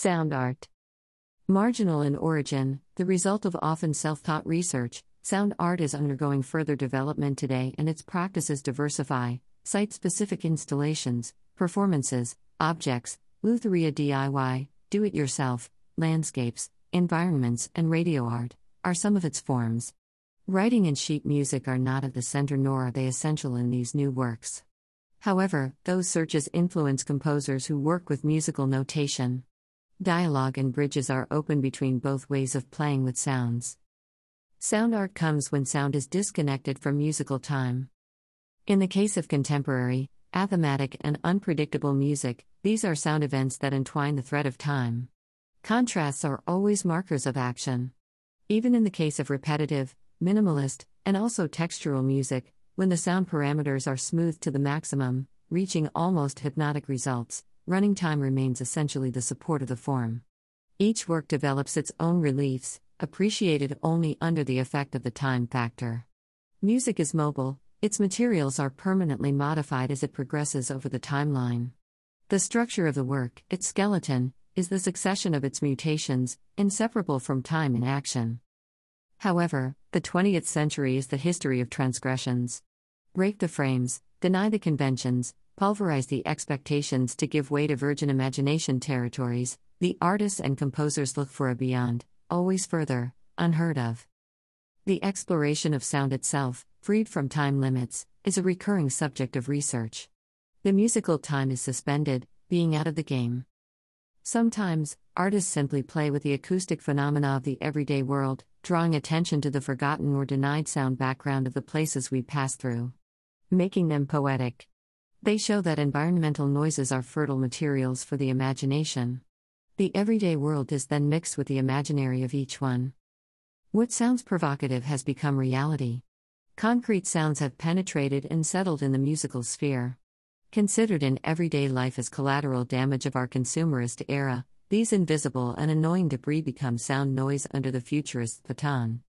Sound art. Marginal in origin, the result of often self taught research, sound art is undergoing further development today and its practices diversify site specific installations, performances, objects, Lutherie DIY, do it yourself, landscapes, environments, and radio art are some of its forms. Writing and sheet music are not at the center nor are they essential in these new works. However, those searches influence composers who work with musical notation. Dialogue and bridges are open between both ways of playing with sounds. Sound art comes when sound is disconnected from musical time. In the case of contemporary, athematic, and unpredictable music, these are sound events that entwine the thread of time. Contrasts are always markers of action. Even in the case of repetitive, minimalist, and also textural music, when the sound parameters are smoothed to the maximum, reaching almost hypnotic results, running time remains essentially the support of the form. Each work develops its own reliefs, appreciated only under the effect of the time factor. Music is mobile, its materials are permanently modified as it progresses over the timeline. The structure of the work, its skeleton, is the succession of its mutations, inseparable from time and action. However, the 20th century is the history of transgressions. Break the frames, deny the conventions, pulverize the expectations to give way to virgin imagination territories, the artists and composers look for a beyond, always further, unheard of. The exploration of sound itself, freed from time limits, is a recurring subject of research. The musical time is suspended, being out of the game. Sometimes, artists simply play with the acoustic phenomena of the everyday world, drawing attention to the forgotten or denied sound background of the places we pass through, making them poetic. They show that environmental noises are fertile materials for the imagination. The everyday world is then mixed with the imaginary of each one. What sounds provocative has become reality. Concrete sounds have penetrated and settled in the musical sphere. Considered in everyday life as collateral damage of our consumerist era, these invisible and annoying debris become sound noise under the futurist baton.